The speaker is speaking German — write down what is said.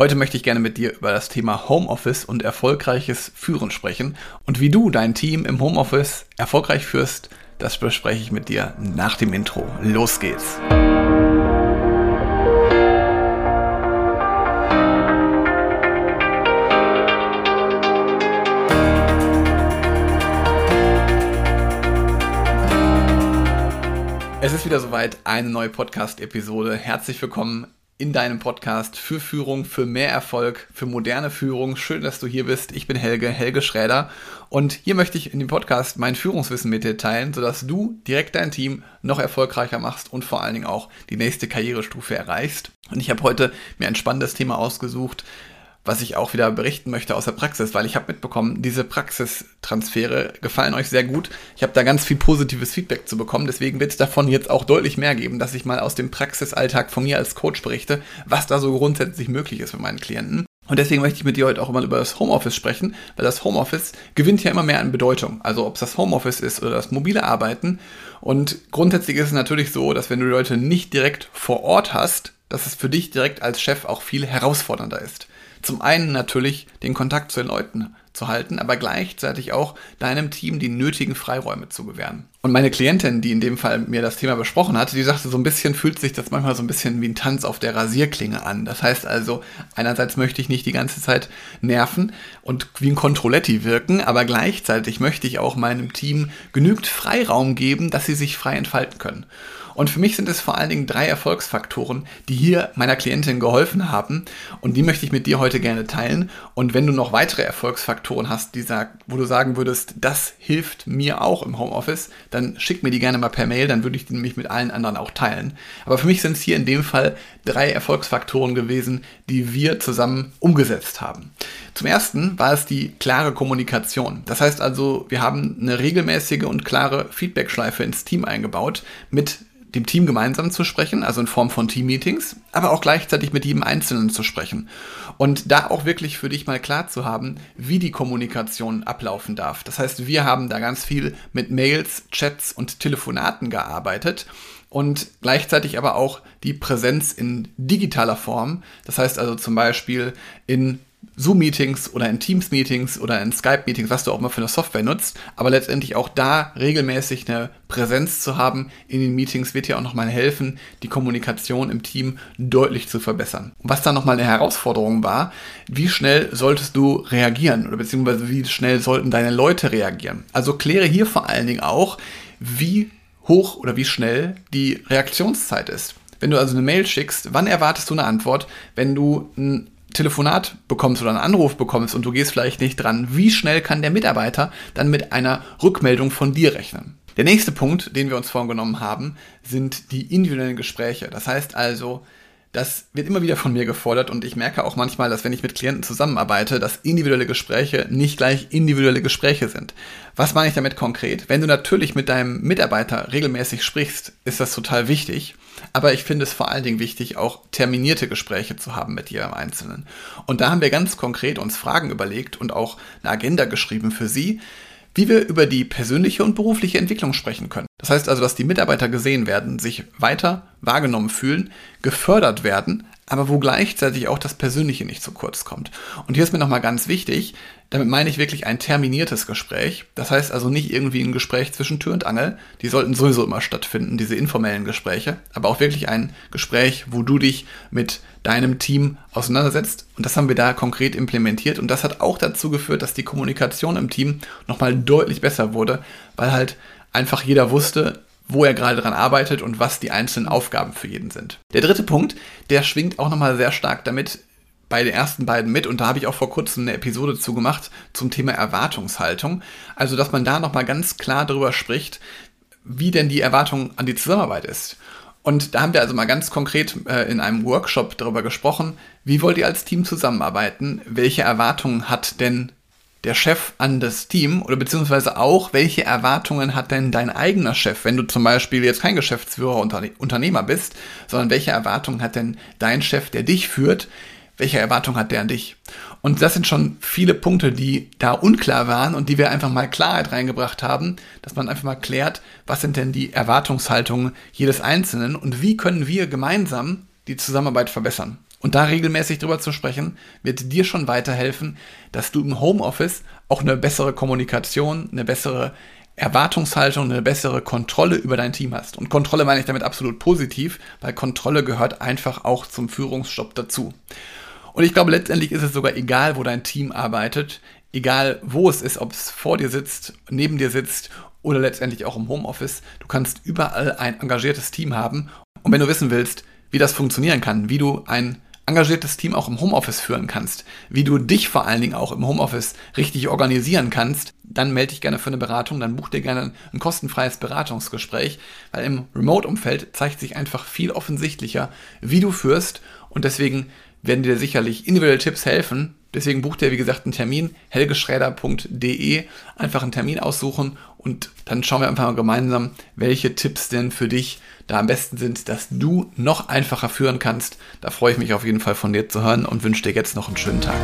Heute möchte ich gerne mit dir über das Thema Homeoffice und erfolgreiches Führen sprechen. Und wie du dein Team im Homeoffice erfolgreich führst, das bespreche ich mit dir nach dem Intro. Los geht's! Es ist wieder soweit, eine neue Podcast-Episode. Herzlich willkommen in deinem Podcast für Führung, für mehr Erfolg, für moderne Führung. Schön, dass du hier bist. Ich bin Helge, Helge Schräder. Und hier möchte ich in dem Podcast mein Führungswissen mit dir teilen, sodass du direkt dein Team noch erfolgreicher machst und vor allen Dingen auch die nächste Karrierestufe erreichst. Und ich habe heute mir ein spannendes Thema ausgesucht, was ich auch wieder berichten möchte aus der Praxis, weil ich habe mitbekommen, diese Praxistransfere gefallen euch sehr gut. Ich habe da ganz viel positives Feedback zu bekommen, deswegen wird es davon jetzt auch deutlich mehr geben, dass ich mal aus dem Praxisalltag von mir als Coach berichte, was da so grundsätzlich möglich ist mit meinen Klienten. Und deswegen möchte ich mit dir heute auch mal über das Homeoffice sprechen, weil das Homeoffice gewinnt ja immer mehr an Bedeutung. Also ob es das Homeoffice ist oder das mobile Arbeiten. Und grundsätzlich ist es natürlich so, dass wenn du die Leute nicht direkt vor Ort hast, dass es für dich direkt als Chef auch viel herausfordernder ist. Zum einen natürlich den Kontakt zu den Leuten zu halten, aber gleichzeitig auch deinem Team die nötigen Freiräume zu gewähren. Und meine Klientin, die in dem Fall mir das Thema besprochen hatte, die sagte, so ein bisschen fühlt sich das manchmal so ein bisschen wie ein Tanz auf der Rasierklinge an. Das heißt also, einerseits möchte ich nicht die ganze Zeit nerven und wie ein Controletti wirken, aber gleichzeitig möchte ich auch meinem Team genügend Freiraum geben, dass sie sich frei entfalten können. Und für mich sind es vor allen Dingen drei Erfolgsfaktoren, die hier meiner Klientin geholfen haben. Und die möchte ich mit dir heute gerne teilen. Und wenn du noch weitere Erfolgsfaktoren hast, die sag, wo du sagen würdest, das hilft mir auch im Homeoffice, dann schick mir die gerne mal per Mail, dann würde ich die nämlich mit allen anderen auch teilen. Aber für mich sind es hier in dem Fall drei Erfolgsfaktoren gewesen, die wir zusammen umgesetzt haben. Zum ersten war es die klare Kommunikation. Das heißt also, wir haben eine regelmäßige und klare Feedbackschleife ins Team eingebaut mit dem Team gemeinsam zu sprechen, also in Form von Team-Meetings, aber auch gleichzeitig mit jedem Einzelnen zu sprechen. Und da auch wirklich für dich mal klar zu haben, wie die Kommunikation ablaufen darf. Das heißt, wir haben da ganz viel mit Mails, Chats und Telefonaten gearbeitet und gleichzeitig aber auch die Präsenz in digitaler Form. Das heißt also zum Beispiel in Zoom-Meetings oder in Teams-Meetings oder in Skype-Meetings, was du auch mal für eine Software nutzt, aber letztendlich auch da regelmäßig eine Präsenz zu haben in den Meetings wird dir auch nochmal helfen, die Kommunikation im Team deutlich zu verbessern. Was dann nochmal eine Herausforderung war, wie schnell solltest du reagieren oder beziehungsweise wie schnell sollten deine Leute reagieren? Also kläre hier vor allen Dingen auch, wie hoch oder wie schnell die Reaktionszeit ist. Wenn du also eine Mail schickst, wann erwartest du eine Antwort? Wenn du ein Telefonat bekommst oder einen Anruf bekommst und du gehst vielleicht nicht dran, wie schnell kann der Mitarbeiter dann mit einer Rückmeldung von dir rechnen? Der nächste Punkt, den wir uns vorgenommen haben, sind die individuellen Gespräche. Das heißt also, das wird immer wieder von mir gefordert und ich merke auch manchmal, dass wenn ich mit Klienten zusammenarbeite, dass individuelle Gespräche nicht gleich individuelle Gespräche sind. Was meine ich damit konkret? Wenn du natürlich mit deinem Mitarbeiter regelmäßig sprichst, ist das total wichtig. Aber ich finde es vor allen Dingen wichtig, auch terminierte Gespräche zu haben mit jedem Einzelnen. Und da haben wir ganz konkret uns Fragen überlegt und auch eine Agenda geschrieben für Sie, wie wir über die persönliche und berufliche Entwicklung sprechen können. Das heißt also, dass die Mitarbeiter gesehen werden, sich weiter wahrgenommen fühlen, gefördert werden, aber wo gleichzeitig auch das Persönliche nicht zu kurz kommt. Und hier ist mir nochmal ganz wichtig, damit meine ich wirklich ein terminiertes Gespräch. Das heißt also nicht irgendwie ein Gespräch zwischen Tür und Angel. Die sollten sowieso immer stattfinden, diese informellen Gespräche. Aber auch wirklich ein Gespräch, wo du dich mit deinem Team auseinandersetzt. Und das haben wir da konkret implementiert. Und das hat auch dazu geführt, dass die Kommunikation im Team nochmal deutlich besser wurde, weil halt einfach jeder wusste, wo er gerade dran arbeitet und was die einzelnen Aufgaben für jeden sind. Der dritte Punkt, der schwingt auch nochmal sehr stark damit bei den ersten beiden mit und da habe ich auch vor kurzem eine Episode zugemacht zum Thema Erwartungshaltung. Also, dass man da nochmal ganz klar darüber spricht, wie denn die Erwartung an die Zusammenarbeit ist. Und da haben wir also mal ganz konkret äh, in einem Workshop darüber gesprochen, wie wollt ihr als Team zusammenarbeiten? Welche Erwartungen hat denn der Chef an das Team oder beziehungsweise auch, welche Erwartungen hat denn dein eigener Chef, wenn du zum Beispiel jetzt kein Geschäftsführer, Unternehmer bist, sondern welche Erwartungen hat denn dein Chef, der dich führt, welche Erwartung hat der an dich? Und das sind schon viele Punkte, die da unklar waren und die wir einfach mal Klarheit reingebracht haben, dass man einfach mal klärt, was sind denn die Erwartungshaltungen jedes Einzelnen und wie können wir gemeinsam die Zusammenarbeit verbessern. Und da regelmäßig drüber zu sprechen, wird dir schon weiterhelfen, dass du im Homeoffice auch eine bessere Kommunikation, eine bessere Erwartungshaltung, eine bessere Kontrolle über dein Team hast. Und Kontrolle meine ich damit absolut positiv, weil Kontrolle gehört einfach auch zum Führungsjob dazu. Und ich glaube, letztendlich ist es sogar egal, wo dein Team arbeitet, egal wo es ist, ob es vor dir sitzt, neben dir sitzt oder letztendlich auch im Homeoffice. Du kannst überall ein engagiertes Team haben. Und wenn du wissen willst, wie das funktionieren kann, wie du ein engagiertes Team auch im Homeoffice führen kannst, wie du dich vor allen Dingen auch im Homeoffice richtig organisieren kannst, dann melde dich gerne für eine Beratung, dann buch dir gerne ein kostenfreies Beratungsgespräch, weil im Remote-Umfeld zeigt sich einfach viel offensichtlicher, wie du führst und deswegen werden dir sicherlich individuelle Tipps helfen. Deswegen buch dir, wie gesagt, einen Termin, helgeschräder.de, einfach einen Termin aussuchen und dann schauen wir einfach mal gemeinsam, welche Tipps denn für dich da am besten sind, dass du noch einfacher führen kannst. Da freue ich mich auf jeden Fall von dir zu hören und wünsche dir jetzt noch einen schönen Tag.